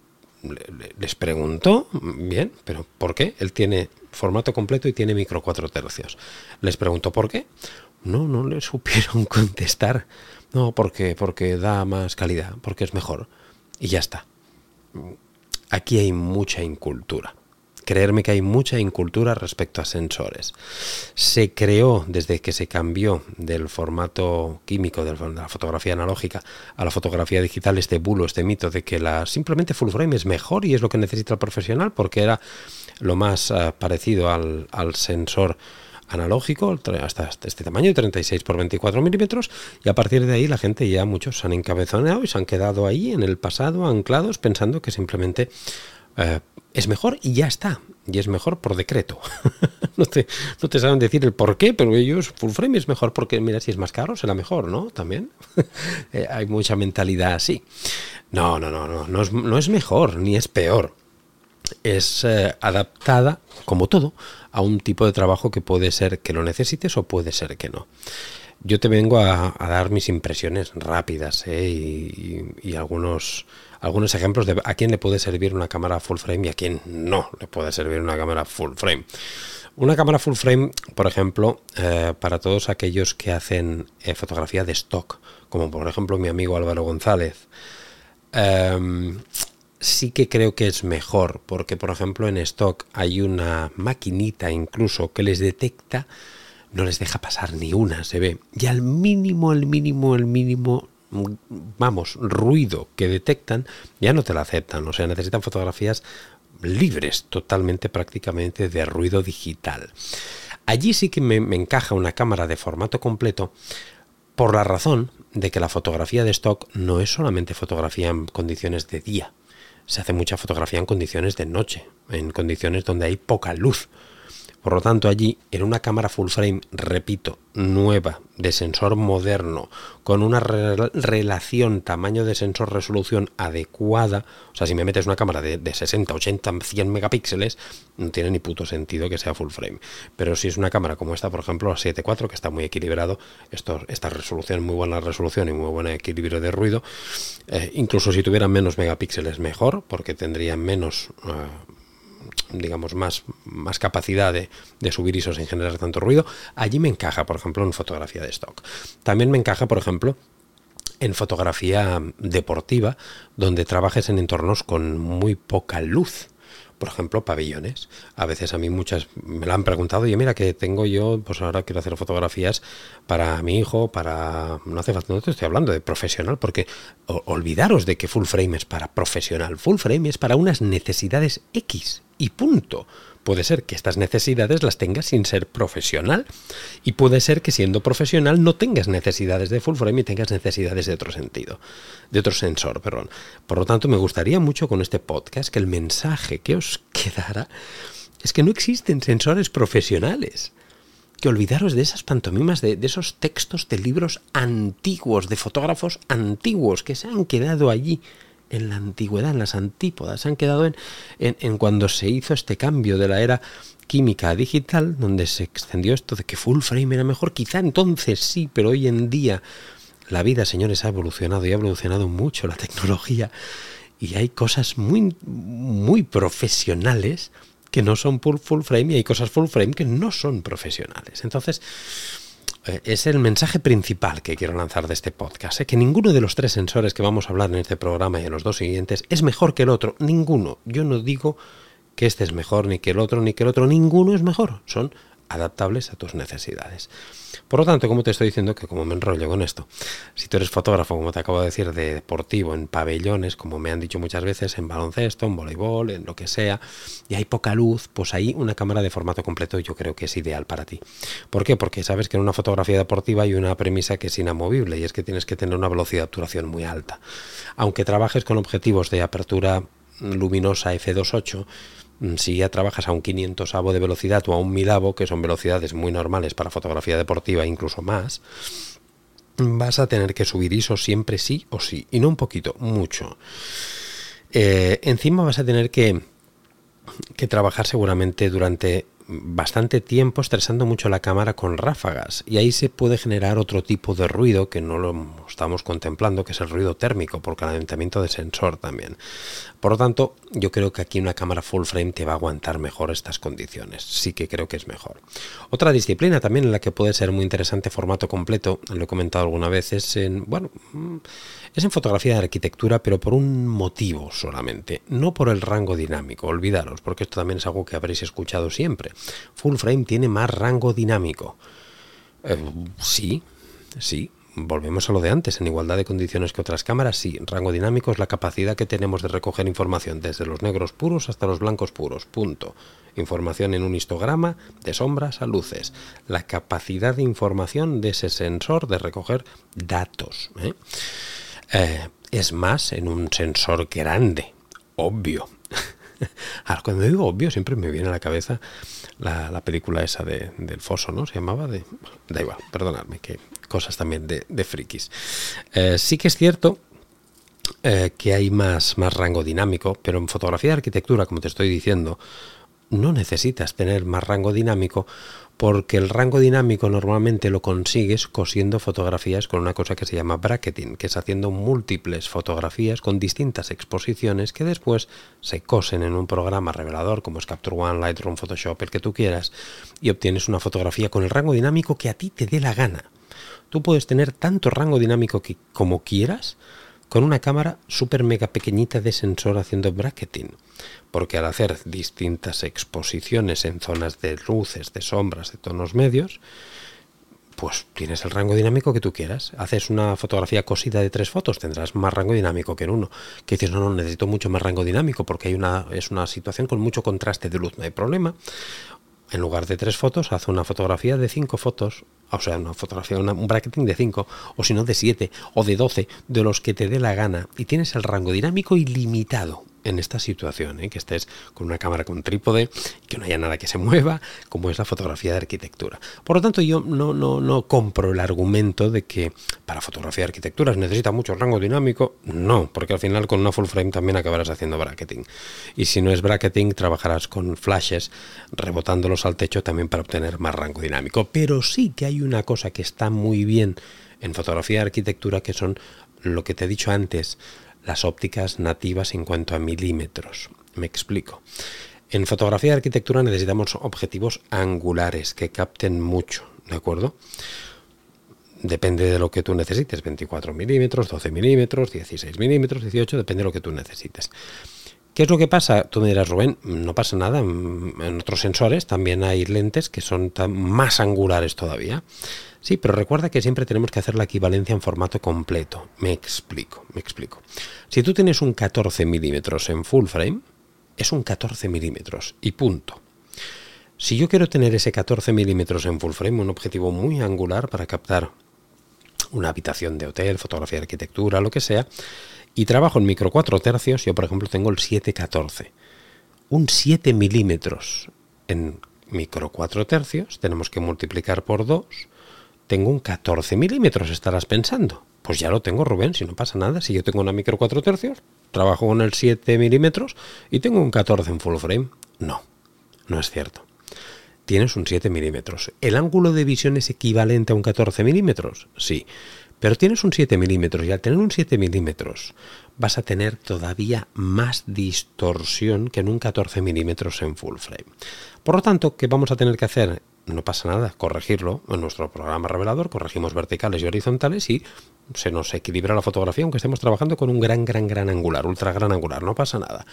[SPEAKER 1] les preguntó, bien, pero ¿por qué? Él tiene formato completo y tiene micro 4 tercios. Les preguntó por qué. No, no le [laughs] supieron contestar. No, porque, porque da más calidad, porque es mejor. Y ya está. Aquí hay mucha incultura creerme que hay mucha incultura respecto a sensores. Se creó desde que se cambió del formato químico de la fotografía analógica a la fotografía digital este bulo, este mito de que la simplemente full frame es mejor y es lo que necesita el profesional porque era lo más eh, parecido al, sensor analógico hasta este tamaño, 36 por 24 milímetros, y a partir de ahí la gente ya muchos se han encabezonado y se han quedado ahí en el pasado anclados pensando que simplemente eh, es mejor y ya está. Y es mejor por decreto. [laughs] no, te, no te saben decir el por qué, pero ellos, full frame es mejor porque, mira, si es más caro, será mejor, ¿no? También. [laughs] Eh, hay mucha mentalidad así. No, no, no, no, no es, no es mejor ni es peor. Es eh, adaptada, como todo, a un tipo de trabajo que puede ser que lo necesites o puede ser que no. Yo te vengo a, dar mis impresiones rápidas ¿eh? y, algunos, algunos ejemplos de a quién le puede servir una cámara full frame y a quién no le puede servir una cámara full frame. Una cámara full frame, por ejemplo, eh, para todos aquellos que hacen eh, fotografía de stock, como por ejemplo mi amigo Álvaro González, em, sí que creo que es mejor, porque por ejemplo en stock hay una maquinita incluso que les detecta no les deja pasar ni una, se ve. Y al mínimo, al mínimo, al mínimo, vamos, ruido que detectan, ya no te la aceptan. O sea, necesitan fotografías libres totalmente prácticamente de ruido digital. Allí sí que me, me, encaja una cámara de formato completo por la razón de que la fotografía de stock no es solamente fotografía en condiciones de día, se hace mucha fotografía en condiciones de noche, en condiciones donde hay poca luz. Por lo tanto, allí, en una cámara full frame, repito, nueva, de sensor moderno, con una relación tamaño de sensor resolución adecuada, o sea, si me metes una cámara de, 60, 80, 100 megapíxeles, no tiene ni puto sentido que sea full frame. Pero si es una cámara como esta, por ejemplo, la 7.4, que está muy equilibrado, esto, esta resolución, muy buena resolución y muy buen equilibrio de ruido, eh, incluso si tuviera menos megapíxeles mejor, porque tendría menos... Uh, digamos, más, más capacidad de, de, subir ISO sin generar tanto ruido, allí me encaja, por ejemplo, en fotografía de stock. También me encaja, por ejemplo, en fotografía deportiva, donde trabajes en entornos con muy poca luz por ejemplo, pabellones. A veces a mí muchas me lo han preguntado, y mira que tengo yo, pues ahora quiero hacer fotografías para mi hijo, para... No hace falta, no te estoy hablando de profesional, porque olvidaros de que full frame es para profesional. Full frame es para unas necesidades X y punto. Puede ser que estas necesidades las tengas sin ser profesional y puede ser que siendo profesional no tengas necesidades de full frame y tengas necesidades de otro sentido, de otro sensor, perdón. Por lo tanto, me gustaría mucho con este podcast que el mensaje que os [laughs] quedara es que no existen sensores profesionales. Que olvidaros de esas pantomimas, de, de esos textos de libros antiguos, de fotógrafos antiguos que se han quedado allí en la antigüedad, en las antípodas, se han quedado en, en, cuando se hizo este cambio de la era química a digital, donde se extendió esto de que full frame era mejor, quizá entonces sí, pero hoy en día la vida, señores, ha evolucionado y ha evolucionado mucho la tecnología. Y hay cosas muy, muy profesionales que no son full frame y hay cosas full frame que no son profesionales. Entonces, es el mensaje principal que quiero lanzar de este podcast, ¿eh? que ninguno de los tres sensores que vamos a hablar en este programa y en los dos siguientes es mejor que el otro, ninguno. Yo no digo que este es mejor ni que el otro ni que el otro, ninguno es mejor, son adaptables a tus necesidades. Por lo tanto, como te estoy diciendo, que como me enrollo con esto, si tú eres fotógrafo, como te acabo de decir, de deportivo, en pabellones, como me han dicho muchas veces, en baloncesto, en voleibol, en lo que sea, y hay poca luz, pues ahí una cámara de formato completo yo creo que es ideal para ti. ¿Por qué? Porque sabes que en una fotografía deportiva hay una premisa que es inamovible y es que tienes que tener una velocidad de obturación muy alta. Aunque trabajes con objetivos de apertura luminosa f2.8, Mm, si ya trabajas a un 500 de velocidad o a un 1000 que son velocidades muy normales para fotografía deportiva, incluso más, vas a tener que subir ISO siempre sí o sí, y no un poquito, mucho. Eh, encima vas a tener que, que trabajar seguramente durante bastante tiempo estresando mucho la cámara con ráfagas y ahí se puede generar otro tipo de ruido que no lo estamos contemplando, que es el ruido térmico por calentamiento de sensor también. Por lo tanto, yo creo que aquí una cámara full frame te va a aguantar mejor estas condiciones. Sí que creo que es mejor. Otra disciplina también en la que puede ser muy interesante formato completo, lo he comentado alguna vez, es en, bueno, es en fotografía de arquitectura, pero por un motivo solamente, no por el rango dinámico, olvidaros, porque esto también es algo que habréis escuchado siempre. Full frame tiene más rango dinámico. Eh, sí, sí, volvemos a lo de antes, en igualdad de condiciones que otras cámaras, sí, rango dinámico es la capacidad que tenemos de recoger información desde los negros puros hasta los blancos puros, punto. Información en un histograma, de sombras a luces. La capacidad de información de ese sensor de recoger datos. ¿eh? Eh, es más en un sensor grande, obvio. [laughs] Cuando digo obvio, siempre me viene a la cabeza la, película esa de, del foso, ¿no? Se llamaba de... Da igual, perdonadme, que cosas también de, de frikis. Eh, sí que es cierto eh, que hay más, más rango dinámico, pero en fotografía de arquitectura, como te estoy diciendo, no necesitas tener más rango dinámico porque el rango dinámico normalmente lo consigues cosiendo fotografías con una cosa que se llama bracketing, que es haciendo múltiples fotografías con distintas exposiciones que después se cosen en un programa revelador como es Capture One, Lightroom, Photoshop, el que tú quieras, y obtienes una fotografía con el rango dinámico que a ti te dé la gana. Tú puedes tener tanto rango dinámico que, como quieras con una cámara súper mega pequeñita de sensor haciendo bracketing porque al hacer distintas exposiciones en zonas de luces, de sombras, de tonos medios, pues tienes el rango dinámico que tú quieras. Haces una fotografía cosida de tres fotos, tendrás más rango dinámico que en uno. Que dices, no, no, necesito mucho más rango dinámico porque hay una, es una situación con mucho contraste de luz, no hay problema. En lugar de tres fotos, haz una fotografía de cinco fotos, o sea, una fotografía, un bracketing de cinco, o si no de siete, o de doce, de los que te dé la gana, y tienes el rango dinámico ilimitado en esta situación, ¿eh? que estés con una cámara con trípode, que no haya nada que se mueva, como es la fotografía de arquitectura. Por lo tanto, yo no, no, no compro el argumento de que para fotografía de arquitectura se necesita mucho rango dinámico. No, porque al final con una full frame también acabarás haciendo bracketing. Y si no es bracketing, trabajarás con flashes, rebotándolos al techo también para obtener más rango dinámico. Pero sí que hay una cosa que está muy bien en fotografía de arquitectura, que son lo que te he dicho antes, las ópticas nativas en cuanto a milímetros. Me explico. En fotografía de arquitectura necesitamos objetivos angulares que capten mucho, ¿de acuerdo? Depende de lo que tú necesites, 24 milímetros, 12 milímetros, 16 milímetros, 18, depende de lo que tú necesites. ¿Qué es lo que pasa? Tú me dirás, Rubén, no pasa nada. En otros sensores también hay lentes que son más angulares todavía. Sí, pero recuerda que siempre tenemos que hacer la equivalencia en formato completo. Me explico, me explico. Si tú tienes un 14 milímetros en full frame, es un 14 milímetros y punto. Si yo quiero tener ese 14 milímetros en full frame, un objetivo muy angular para captar una habitación de hotel, fotografía de arquitectura, lo que sea, y trabajo en micro 4 tercios, yo por ejemplo tengo el 714. Un 7 milímetros en micro 4 tercios, tenemos que multiplicar por 2, tengo un 14 milímetros, estarás pensando. Pues ya lo tengo, Rubén, si no pasa nada. Si yo tengo una micro 4 tercios, trabajo con el 7 milímetros y tengo un 14 en full frame. No, no es cierto. Tienes un 7 milímetros. ¿El ángulo de visión es equivalente a un 14 milímetros? Sí. Pero tienes un 7 milímetros y al tener un 7 milímetros vas a tener todavía más distorsión que en un 14 milímetros en full frame. Por lo tanto, ¿qué vamos a tener que hacer? No pasa nada, corregirlo en nuestro programa revelador, corregimos verticales y horizontales y se nos equilibra la fotografía aunque estemos trabajando con un gran, gran, gran angular, ultra gran angular, no pasa nada.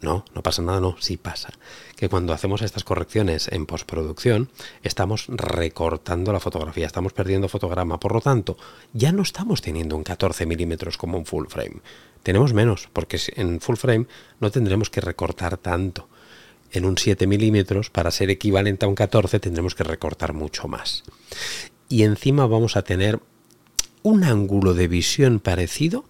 [SPEAKER 1] No, no pasa nada, no, sí pasa. Que cuando hacemos estas correcciones en postproducción, estamos recortando la fotografía, estamos perdiendo fotograma. Por lo tanto, ya no estamos teniendo un 14 milímetros como un full frame. Tenemos menos, porque en full frame no tendremos que recortar tanto en un 7 milímetros, para ser equivalente a un 14 tendremos que recortar mucho más. Y encima vamos a tener un ángulo de visión parecido,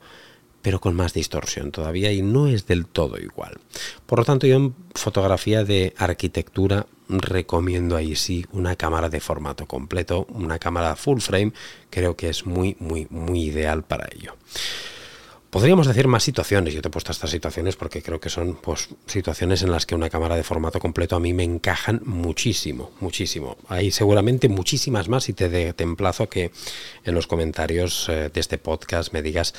[SPEAKER 1] pero con más distorsión todavía y no es del todo igual. Por lo tanto, yo en fotografía de arquitectura recomiendo ahí sí una cámara de formato completo, una cámara full frame, creo que es muy, muy, muy ideal para ello. Podríamos decir más situaciones, yo te he puesto estas situaciones porque creo que son pues, situaciones en las que una cámara de formato completo a mí me encajan muchísimo, muchísimo. Hay seguramente muchísimas más y te, te emplazo que en los comentarios eh, de este podcast me digas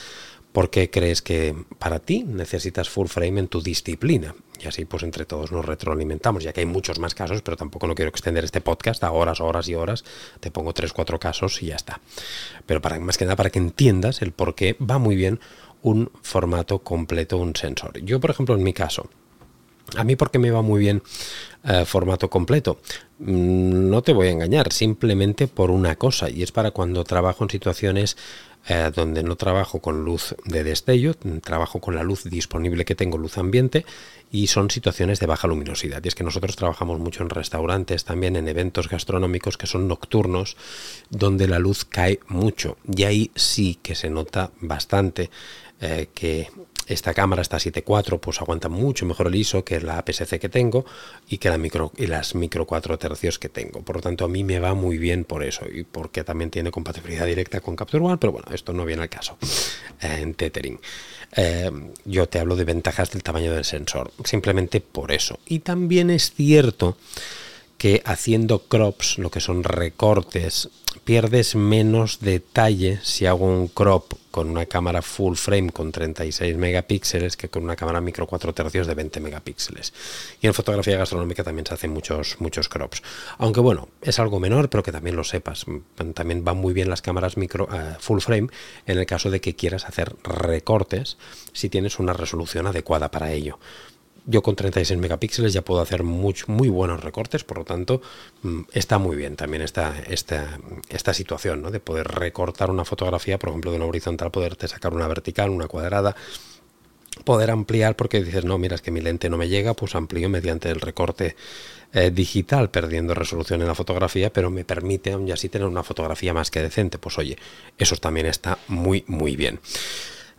[SPEAKER 1] por qué crees que para ti necesitas full frame en tu disciplina. Y así pues entre todos nos retroalimentamos, ya que hay muchos más casos, pero tampoco no quiero extender este podcast a horas, horas y horas. Te pongo tres, cuatro casos y ya está. Pero para más que nada para que entiendas el por qué va muy bien un formato completo, un sensor. Yo, por ejemplo, en mi caso, A mí porque me va muy bien eh, formato completo. Mm, no te voy a engañar, simplemente por una cosa, y es para cuando trabajo en situaciones eh, donde no trabajo con luz de destello, trabajo con la luz disponible que tengo, luz ambiente, y son situaciones de baja luminosidad. Y es que nosotros trabajamos mucho en restaurantes, también en eventos gastronómicos que son nocturnos, donde la luz cae mucho. Y ahí sí que se nota bastante eh, que esta cámara, esta 7.4, pues aguanta mucho mejor el ISO que la APS-C que tengo y que la micro, y las micro 4 tercios que tengo. Por lo tanto, a mí me va muy bien por eso y porque también tiene compatibilidad directa con Capture One, pero bueno, esto no viene al caso eh, en Tethering. Eh, yo te hablo de ventajas del tamaño del sensor, simplemente por eso. Y también es cierto que haciendo crops, lo que son recortes, pierdes menos detalle si hago un crop con una cámara full frame con 36 megapíxeles que con una cámara micro 4 tercios de 20 megapíxeles. Y en fotografía gastronómica también se hacen muchos, muchos crops. Aunque bueno, es algo menor, pero que también lo sepas. También van muy bien las cámaras micro eh, full frame en el caso de que quieras hacer recortes si tienes una resolución adecuada para ello yo con 36 megapíxeles ya puedo hacer muy, muy buenos recortes, por lo tanto mm, está muy bien también esta, esta, esta situación ¿no? de poder recortar una fotografía, por ejemplo, de una horizontal, poderte sacar una vertical, una cuadrada, poder ampliar porque dices, no, mira, es que mi lente no me llega, pues amplío mediante el recorte eh, digital, perdiendo resolución en la fotografía, pero me permite aún así tener una fotografía más que decente. Pues oye, eso también está muy, muy bien.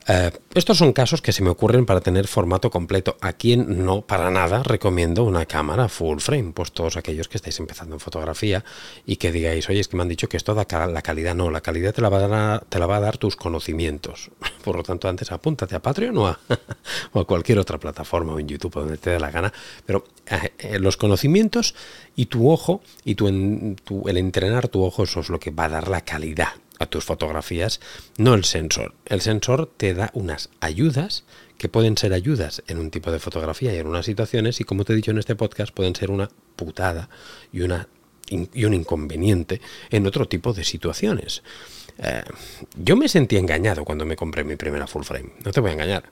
[SPEAKER 1] Eh, estos son casos que se me ocurren para tener formato completo. A quien no, para nada, recomiendo una cámara full frame. Pues todos aquellos que estáis empezando en fotografía y que digáis, oye, es que me han dicho que esto da la calidad. No, la calidad te la, va a dar, te la va a dar tus conocimientos. [laughs] Por lo tanto, antes apúntate a Patreon [laughs] o a, cualquier otra plataforma o en YouTube donde te dé la gana. Pero eh, eh, los conocimientos y tu ojo y tu, el entrenar tu ojo, eso es lo que va a dar la calidad a tus fotografías, no el sensor. El sensor te da unas ayudas que pueden ser ayudas en un tipo de fotografía y en unas situaciones y como te he dicho en este podcast pueden ser una putada y, una, y un inconveniente en otro tipo de situaciones. Eh, yo me sentí engañado cuando me compré mi primera full frame, no te voy a engañar.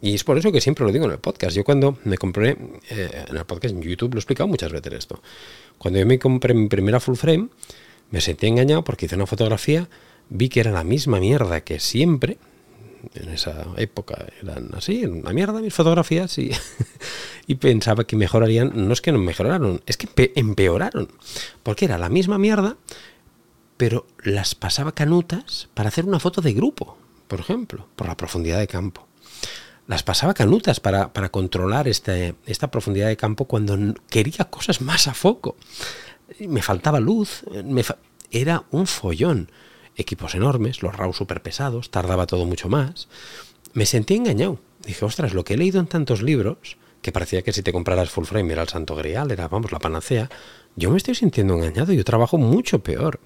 [SPEAKER 1] Y es por eso que siempre lo digo en el podcast. Yo cuando me compré, eh, en el podcast en YouTube lo he explicado muchas veces esto. Cuando yo me compré mi primera full frame, me sentí engañado porque hice una fotografía, vi que era la misma mierda que siempre. En esa época eran así, una mierda mis fotografías y, [laughs] y pensaba que mejorarían. No es que no mejoraron, es que empeoraron. Porque era la misma mierda, pero las pasaba canutas para hacer una foto de grupo, por ejemplo, por la profundidad de campo. Las pasaba canutas para, para controlar este, esta profundidad de campo cuando quería cosas más a foco me faltaba luz, era un follón. Equipos enormes, los RAW super pesados, tardaba todo mucho más. Me sentí engañado. Dije, ostras, lo que he leído en tantos libros, que parecía que si te compraras full frame era el santo grial, era, vamos, la panacea, yo me estoy sintiendo engañado, yo trabajo mucho peor.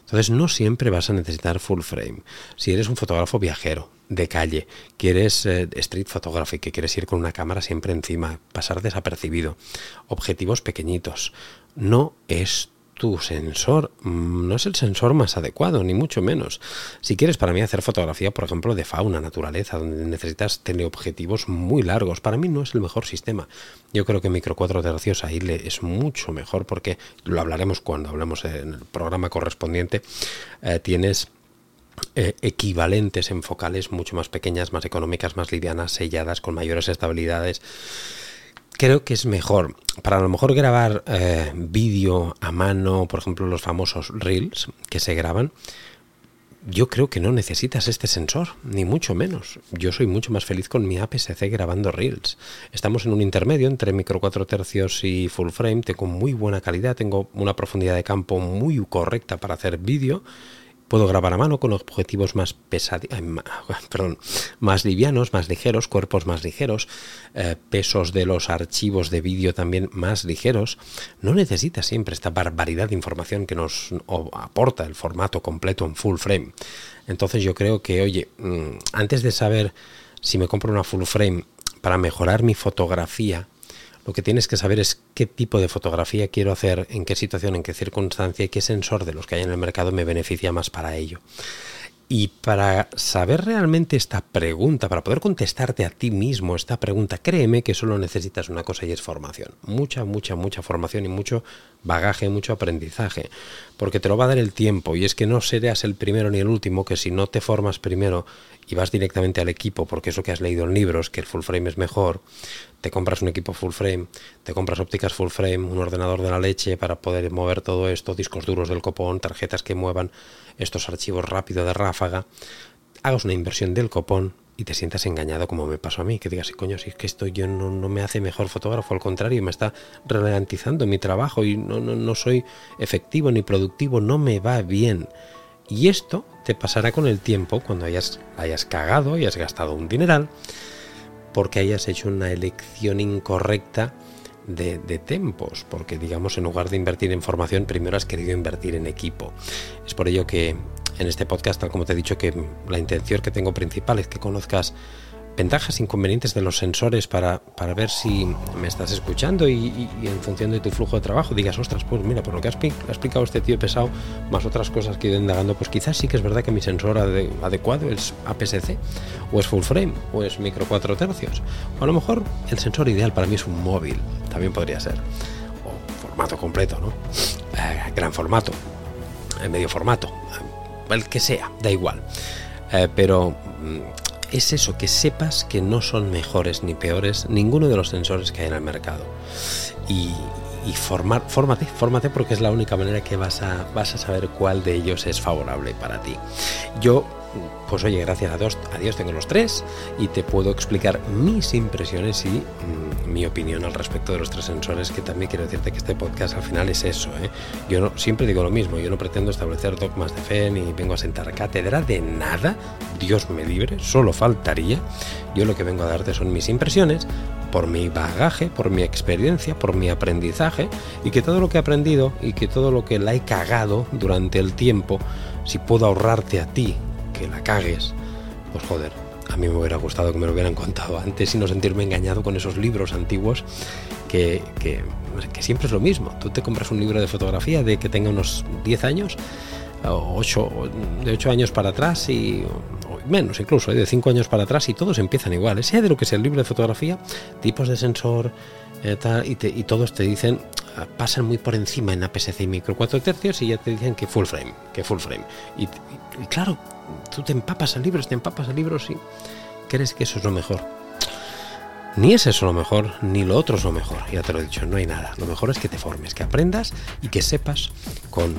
[SPEAKER 1] Entonces no siempre vas a necesitar full frame. Si eres un fotógrafo viajero, de calle, quieres eh, street photography, que quieres ir con una cámara siempre encima, pasar desapercibido, objetivos pequeñitos, no es tu sensor, mm, no es el sensor más adecuado, ni mucho menos. Si quieres para mí hacer fotografía, por ejemplo, de fauna, naturaleza, donde necesitas tener objetivos muy largos, para mí no es el mejor sistema. Yo creo que micro 4 tercios ahí es mucho mejor porque lo hablaremos cuando hablemos en el programa correspondiente. Eh, tienes eh, equivalentes en focales mucho más pequeñas, más económicas, más livianas, selladas, con mayores estabilidades creo que es mejor. Para lo mejor grabar eh, vídeo a mano, por ejemplo, los famosos reels que se graban, yo creo que no necesitas este sensor, ni mucho menos. Yo soy mucho más feliz con mi APS-C grabando reels. Estamos en un intermedio entre micro 4 tercios y full frame. Tengo muy buena calidad, tengo una profundidad de campo muy correcta para hacer vídeo Puedo grabar a mano con objetivos más [laughs] perdón, más livianos, más ligeros, cuerpos más ligeros, eh, pesos de los archivos de vídeo también más ligeros. No necesita siempre esta barbaridad de información que nos aporta el formato completo en full frame. Entonces yo creo que, oye, mm, antes de saber si me compro una full frame para mejorar mi fotografía, lo que tienes que saber es qué tipo de fotografía quiero hacer, en qué situación, en qué circunstancia y qué sensor de los que hay en el mercado me beneficia más para ello. Y para saber realmente esta pregunta, para poder contestarte a ti mismo esta pregunta, créeme que solo necesitas una cosa y es formación. Mucha, mucha, mucha formación y mucho bagaje, mucho aprendizaje. Porque te lo va a dar el tiempo. Y es que no serás el primero ni el último, que si no te formas primero y vas directamente al equipo, porque eso que has leído en libros, que el full frame es mejor, te compras un equipo full frame, te compras ópticas full frame, un ordenador de la leche para poder mover todo esto, discos duros del copón, tarjetas que muevan estos archivos rápido de ráfaga, hagas una inversión del copón y te sientas engañado como me pasó a mí, que digas, coño, si es que esto yo no, me hace mejor fotógrafo, al contrario, me está ralentizando mi trabajo y no soy efectivo ni productivo, no me va bien. Y esto te pasará con el tiempo cuando hayas, hayas cagado y has gastado un dineral porque hayas hecho una elección incorrecta de, de, tempos, porque digamos en lugar de invertir en formación, primero has querido invertir en equipo. Es por ello que en este podcast, tal como te he dicho, que la intención que tengo principal es que conozcas ventajas inconvenientes de los sensores para, para ver si me estás escuchando y, en función de tu flujo de trabajo digas, ostras, pues mira, por lo que ha explicado este tío pesado, más otras cosas que he ido indagando, pues quizás sí que es verdad que mi sensor adecuado es APS-C, o es full frame, o es micro 4 tercios. O a lo mejor el sensor ideal para mí es un móvil, también podría ser. O formato completo, ¿no? Eh, gran formato, eh, medio formato, eh, el que sea, da igual. pero mm, es eso, que sepas que no son mejores ni peores ninguno de los sensores que hay en el mercado. Y, y formar, fórmate, fórmate porque es la única manera que vas a, vas a saber cuál de ellos es favorable para ti. Yo pues oye, gracias a Dios, tengo los tres y te puedo explicar mis impresiones y mm, mi opinión al respecto de los tres sensores, que también quiero decirte que este podcast al final es eso. ¿eh? Yo siempre digo lo mismo, yo no pretendo establecer dogmas de fe ni vengo a sentar cátedra de nada, Dios me libre, solo faltaría. Yo lo que vengo a darte son mis impresiones por mi bagaje, por mi experiencia, por mi aprendizaje y que todo lo que he aprendido y que todo lo que la he cagado durante el tiempo, si puedo ahorrarte a ti que la cagues, pues joder, a mí me hubiera gustado que me lo hubieran contado antes y no sentirme engañado con esos libros antiguos que, que, siempre es lo mismo. Tú te compras un libro de fotografía de que tenga unos 10 años, o 8, de 8 años para atrás y menos incluso, ¿eh? de 5 años para atrás y todos empiezan igual. Sea de lo que sea el libro de fotografía, tipos de sensor eh, y, todos te dicen, ah, pasan muy por encima en APS-C y micro 4 tercios y ya te dicen que full frame, que full frame. y claro, tú te empapas a libros, te empapas a libros y crees que eso es lo mejor. Ni es eso lo mejor, ni lo otro es lo mejor. Ya te lo he dicho, no hay nada. Lo mejor es que te formes, que aprendas y que sepas con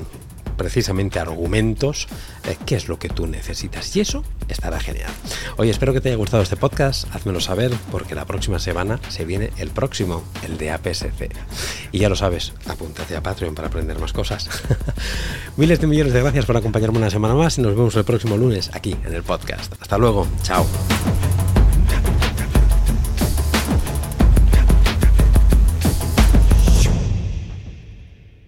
[SPEAKER 1] precisamente argumentos eh, qué es lo que tú necesitas. Y eso estará genial. Oye, espero que te haya gustado este podcast. Házmelo saber porque la próxima semana se viene el próximo, el de APS-C. Y ya lo sabes, apúntate a Patreon para aprender más cosas. [laughs] Miles de millones de gracias por acompañarme una semana más y nos vemos el próximo lunes aquí en el podcast. Hasta luego. Chao.